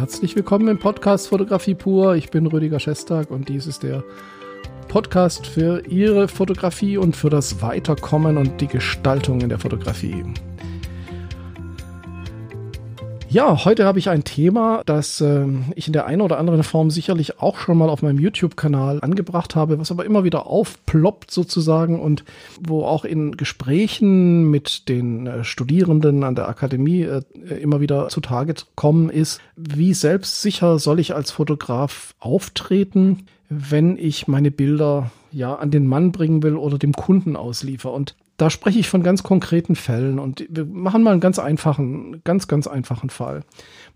Herzlich willkommen im Podcast Fotografie pur. Ich bin Rüdiger Schestag und dies ist der Podcast für Ihre Fotografie und für das Weiterkommen und die Gestaltung in der Fotografie. Ja, heute habe ich ein Thema, das äh, ich in der einen oder anderen Form sicherlich auch schon mal auf meinem YouTube-Kanal angebracht habe, was aber immer wieder aufploppt sozusagen und wo auch in Gesprächen mit den äh, Studierenden an der Akademie äh, immer wieder zutage kommen ist, wie selbstsicher soll ich als Fotograf auftreten, wenn ich meine Bilder ja an den Mann bringen will oder dem Kunden ausliefer. Und da spreche ich von ganz konkreten Fällen und wir machen mal einen ganz einfachen, ganz, ganz einfachen Fall.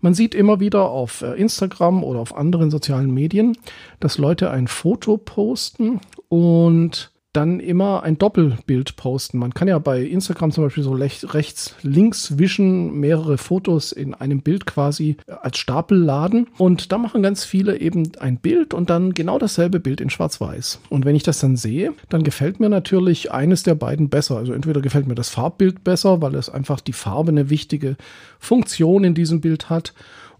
Man sieht immer wieder auf äh, Instagram oder auf anderen sozialen Medien, dass Leute ein Foto posten und dann immer ein Doppelbild posten. Man kann ja bei Instagram zum Beispiel so rechts, links wischen, mehrere Fotos in einem Bild quasi als Stapel laden. Und da machen ganz viele eben ein Bild und dann genau dasselbe Bild in Schwarz-Weiß. Und wenn ich das dann sehe, dann gefällt mir natürlich eines der beiden besser. Also entweder gefällt mir das Farbbild besser, weil es einfach die Farbe eine wichtige Funktion in diesem Bild hat.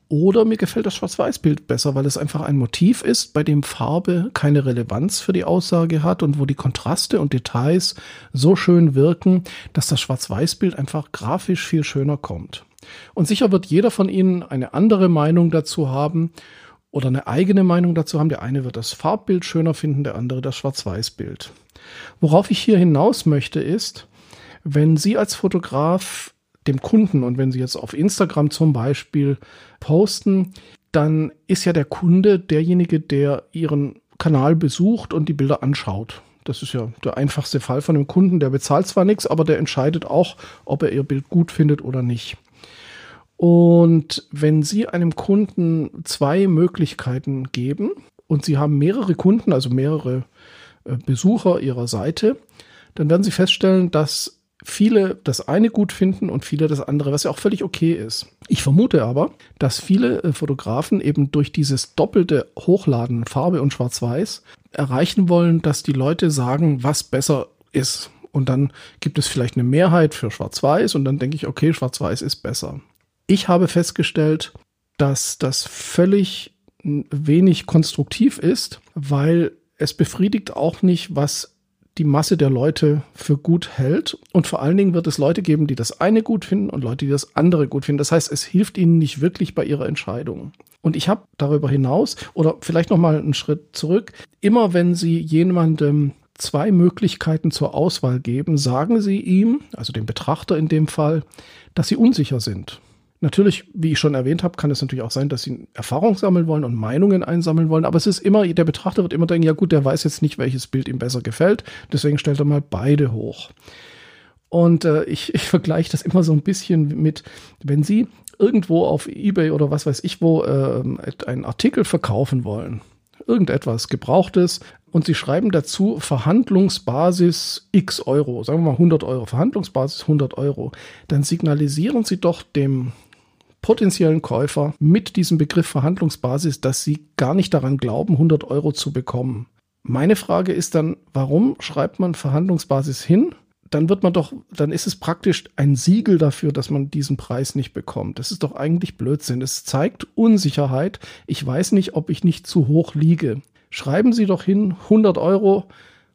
Oder mir gefällt das Schwarz-Weiß-Bild besser, weil es einfach ein Motiv ist, bei dem Farbe keine Relevanz für die Aussage hat und wo die Kontraste und Details so schön wirken, dass das Schwarz-Weiß-Bild einfach grafisch viel schöner kommt. Und sicher wird jeder von Ihnen eine andere Meinung dazu haben oder eine eigene Meinung dazu haben. Der eine wird das Farbbild schöner finden, der andere das Schwarz-Weiß-Bild. Worauf ich hier hinaus möchte ist, wenn Sie als Fotograf dem Kunden. Und wenn Sie jetzt auf Instagram zum Beispiel posten, dann ist ja der Kunde derjenige, der Ihren Kanal besucht und die Bilder anschaut. Das ist ja der einfachste Fall von dem Kunden. Der bezahlt zwar nichts, aber der entscheidet auch, ob er Ihr Bild gut findet oder nicht. Und wenn Sie einem Kunden zwei Möglichkeiten geben und Sie haben mehrere Kunden, also mehrere äh, Besucher Ihrer Seite, dann werden Sie feststellen, dass viele das eine gut finden und viele das andere, was ja auch völlig okay ist. Ich vermute aber, dass viele äh, Fotografen eben durch dieses doppelte Hochladen Farbe und Schwarz-Weiß erreichen wollen, dass die Leute sagen, was besser ist. Und dann gibt es vielleicht eine Mehrheit für Schwarz-Weiß und dann denke ich, okay, Schwarz-Weiß ist besser. Ich habe festgestellt, dass das völlig wenig konstruktiv ist, weil es befriedigt auch nicht, was die Masse der Leute für gut hält. Und vor allen Dingen wird es Leute geben, die das eine gut finden und Leute, die das andere gut finden. Das heißt, es hilft ihnen nicht wirklich bei ihrer Entscheidung. Und ich habe darüber hinaus, oder vielleicht noch mal einen Schritt zurück, immer wenn Sie jemandem zwei Möglichkeiten zur Auswahl geben, sagen Sie ihm, also dem Betrachter in dem Fall, dass Sie unsicher sind. Natürlich, wie ich schon erwähnt habe, kann es natürlich auch sein, dass sie Erfahrung sammeln wollen und Meinungen einsammeln wollen. Aber es ist immer, der Betrachter wird immer denken, ja gut, der weiß jetzt nicht, welches Bild ihm besser gefällt. Deswegen stellt er mal beide hoch. Und äh, ich, ich vergleiche das immer so ein bisschen mit, wenn Sie irgendwo auf eBay oder was weiß ich wo äh, einen Artikel verkaufen wollen, irgendetwas Gebrauchtes, und Sie schreiben dazu Verhandlungsbasis x Euro, sagen wir mal 100 Euro, Verhandlungsbasis 100 Euro, dann signalisieren Sie doch dem potenziellen Käufer mit diesem Begriff Verhandlungsbasis, dass sie gar nicht daran glauben, 100 Euro zu bekommen. Meine Frage ist dann, warum schreibt man Verhandlungsbasis hin? Dann wird man doch, dann ist es praktisch ein Siegel dafür, dass man diesen Preis nicht bekommt. Das ist doch eigentlich Blödsinn. Es zeigt Unsicherheit. Ich weiß nicht, ob ich nicht zu hoch liege. Schreiben Sie doch hin 100 Euro.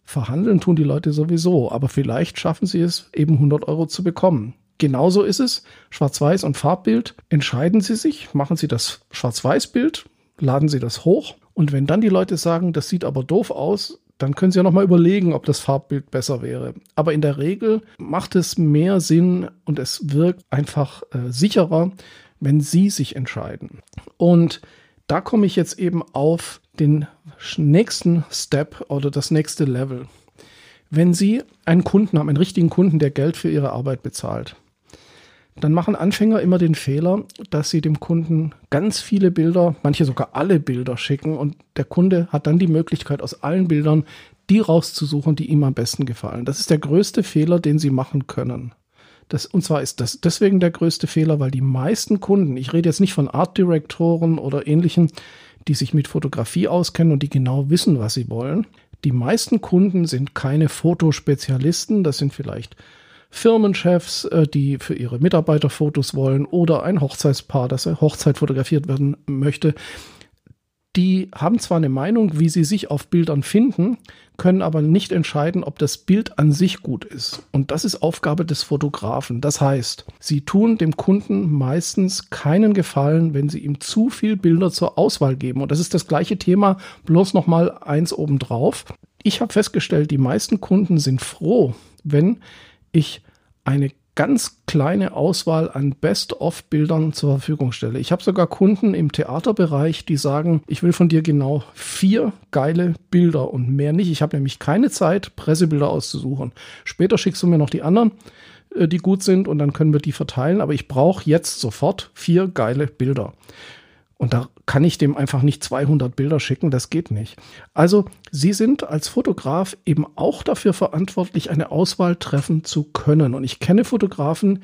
Verhandeln tun die Leute sowieso, aber vielleicht schaffen sie es, eben 100 Euro zu bekommen. Genauso ist es. Schwarz-Weiß und Farbbild. Entscheiden Sie sich, machen Sie das Schwarz-Weiß-Bild, laden Sie das hoch. Und wenn dann die Leute sagen, das sieht aber doof aus, dann können Sie ja nochmal überlegen, ob das Farbbild besser wäre. Aber in der Regel macht es mehr Sinn und es wirkt einfach äh, sicherer, wenn Sie sich entscheiden. Und da komme ich jetzt eben auf den nächsten Step oder das nächste Level. Wenn Sie einen Kunden haben, einen richtigen Kunden, der Geld für Ihre Arbeit bezahlt, dann machen Anfänger immer den Fehler, dass sie dem Kunden ganz viele Bilder, manche sogar alle Bilder schicken und der Kunde hat dann die Möglichkeit, aus allen Bildern die rauszusuchen, die ihm am besten gefallen. Das ist der größte Fehler, den sie machen können. Das, und zwar ist das deswegen der größte Fehler, weil die meisten Kunden, ich rede jetzt nicht von Artdirektoren oder ähnlichen, die sich mit Fotografie auskennen und die genau wissen, was sie wollen. Die meisten Kunden sind keine Fotospezialisten, das sind vielleicht Firmenchefs, äh, die für ihre Mitarbeiter Fotos wollen oder ein Hochzeitspaar, das eine Hochzeit fotografiert werden möchte. Die haben zwar eine Meinung, wie sie sich auf Bildern finden, können aber nicht entscheiden, ob das Bild an sich gut ist. Und das ist Aufgabe des Fotografen. Das heißt, sie tun dem Kunden meistens keinen Gefallen, wenn sie ihm zu viel Bilder zur Auswahl geben. Und das ist das gleiche Thema, bloß noch mal eins obendrauf. Ich habe festgestellt, die meisten Kunden sind froh, wenn ich eine ganz kleine Auswahl an Best-of-Bildern zur Verfügung stelle. Ich habe sogar Kunden im Theaterbereich, die sagen, ich will von dir genau vier geile Bilder und mehr nicht. Ich habe nämlich keine Zeit, Pressebilder auszusuchen. Später schickst du mir noch die anderen, äh, die gut sind und dann können wir die verteilen. Aber ich brauche jetzt sofort vier geile Bilder. Und da kann ich dem einfach nicht 200 Bilder schicken, das geht nicht. Also Sie sind als Fotograf eben auch dafür verantwortlich, eine Auswahl treffen zu können. Und ich kenne Fotografen,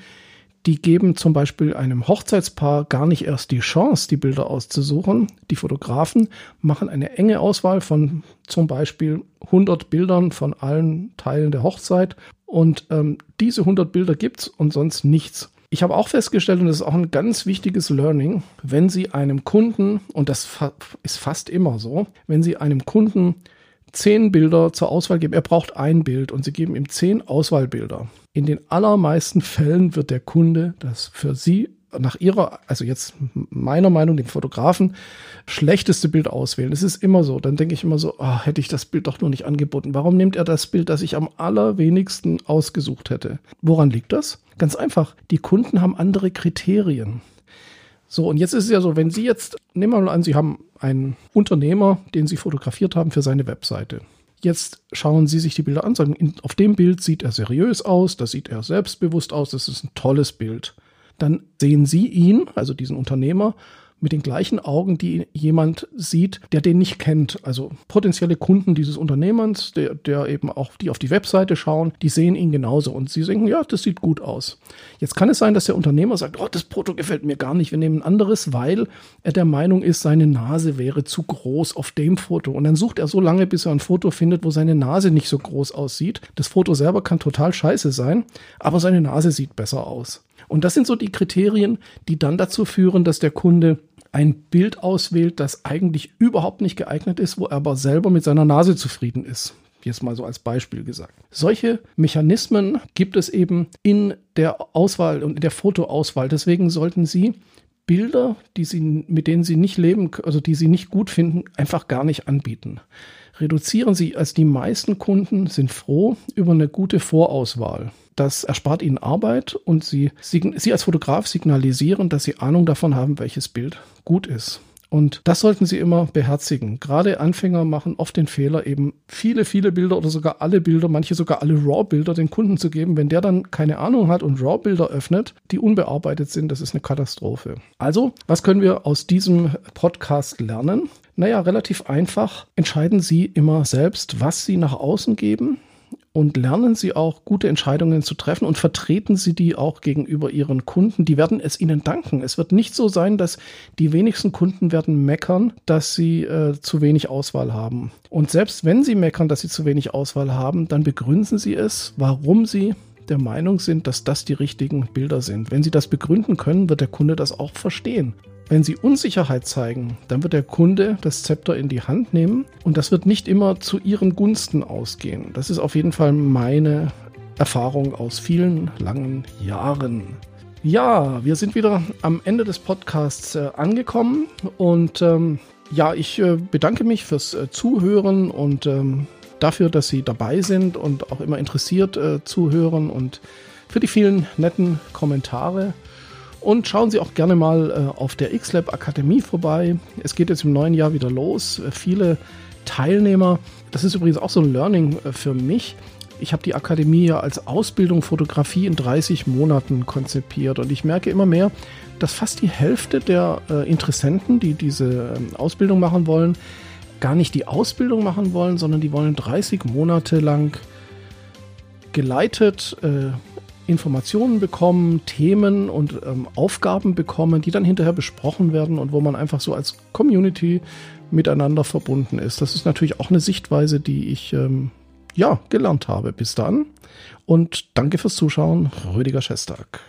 die geben zum Beispiel einem Hochzeitspaar gar nicht erst die Chance, die Bilder auszusuchen. Die Fotografen machen eine enge Auswahl von zum Beispiel 100 Bildern von allen Teilen der Hochzeit. Und ähm, diese 100 Bilder gibt's und sonst nichts. Ich habe auch festgestellt, und das ist auch ein ganz wichtiges Learning, wenn Sie einem Kunden, und das ist fast immer so, wenn Sie einem Kunden zehn Bilder zur Auswahl geben, er braucht ein Bild und Sie geben ihm zehn Auswahlbilder. In den allermeisten Fällen wird der Kunde das für Sie nach ihrer, also jetzt meiner Meinung, dem Fotografen, schlechteste Bild auswählen. Es ist immer so. Dann denke ich immer so, oh, hätte ich das Bild doch nur nicht angeboten. Warum nimmt er das Bild, das ich am allerwenigsten ausgesucht hätte? Woran liegt das? Ganz einfach. Die Kunden haben andere Kriterien. So, und jetzt ist es ja so, wenn Sie jetzt, nehmen wir mal an, Sie haben einen Unternehmer, den Sie fotografiert haben für seine Webseite. Jetzt schauen Sie sich die Bilder an, sagen, auf dem Bild sieht er seriös aus, da sieht er selbstbewusst aus, das ist ein tolles Bild dann sehen Sie ihn, also diesen Unternehmer, mit den gleichen Augen, die jemand sieht, der den nicht kennt. Also potenzielle Kunden dieses Unternehmens, der, der eben auch die auf die Webseite schauen, die sehen ihn genauso und sie denken, ja, das sieht gut aus. Jetzt kann es sein, dass der Unternehmer sagt, oh, das Foto gefällt mir gar nicht, wir nehmen ein anderes, weil er der Meinung ist, seine Nase wäre zu groß auf dem Foto. Und dann sucht er so lange, bis er ein Foto findet, wo seine Nase nicht so groß aussieht. Das Foto selber kann total scheiße sein, aber seine Nase sieht besser aus. Und das sind so die Kriterien, die dann dazu führen, dass der Kunde ein Bild auswählt, das eigentlich überhaupt nicht geeignet ist, wo er aber selber mit seiner Nase zufrieden ist. Jetzt mal so als Beispiel gesagt. Solche Mechanismen gibt es eben in der Auswahl und in der Fotoauswahl. Deswegen sollten Sie Bilder, die Sie, mit denen Sie nicht leben, also die Sie nicht gut finden, einfach gar nicht anbieten. Reduzieren Sie, als die meisten Kunden sind froh über eine gute Vorauswahl. Das erspart ihnen Arbeit und sie, sie als Fotograf signalisieren, dass sie Ahnung davon haben, welches Bild gut ist. Und das sollten Sie immer beherzigen. Gerade Anfänger machen oft den Fehler, eben viele, viele Bilder oder sogar alle Bilder, manche sogar alle RAW-Bilder den Kunden zu geben. Wenn der dann keine Ahnung hat und RAW-Bilder öffnet, die unbearbeitet sind, das ist eine Katastrophe. Also, was können wir aus diesem Podcast lernen? Naja, relativ einfach. Entscheiden Sie immer selbst, was Sie nach außen geben und lernen Sie auch gute Entscheidungen zu treffen und vertreten Sie die auch gegenüber Ihren Kunden. Die werden es Ihnen danken. Es wird nicht so sein, dass die wenigsten Kunden werden meckern, dass sie äh, zu wenig Auswahl haben. Und selbst wenn Sie meckern, dass Sie zu wenig Auswahl haben, dann begründen Sie es, warum Sie der Meinung sind, dass das die richtigen Bilder sind. Wenn Sie das begründen können, wird der Kunde das auch verstehen. Wenn Sie Unsicherheit zeigen, dann wird der Kunde das Zepter in die Hand nehmen und das wird nicht immer zu Ihren Gunsten ausgehen. Das ist auf jeden Fall meine Erfahrung aus vielen langen Jahren. Ja, wir sind wieder am Ende des Podcasts äh, angekommen und ähm, ja, ich äh, bedanke mich fürs äh, Zuhören und ähm, dafür, dass Sie dabei sind und auch immer interessiert äh, zuhören und für die vielen netten Kommentare. Und schauen Sie auch gerne mal äh, auf der XLab Akademie vorbei. Es geht jetzt im neuen Jahr wieder los. Äh, viele Teilnehmer. Das ist übrigens auch so ein Learning äh, für mich. Ich habe die Akademie ja als Ausbildung Fotografie in 30 Monaten konzipiert und ich merke immer mehr, dass fast die Hälfte der äh, Interessenten, die diese ähm, Ausbildung machen wollen, gar nicht die Ausbildung machen wollen, sondern die wollen 30 Monate lang geleitet äh, Informationen bekommen, Themen und ähm, Aufgaben bekommen, die dann hinterher besprochen werden und wo man einfach so als Community miteinander verbunden ist. Das ist natürlich auch eine Sichtweise, die ich ähm, ja, gelernt habe. Bis dann und danke fürs Zuschauen, Rüdiger Schestag.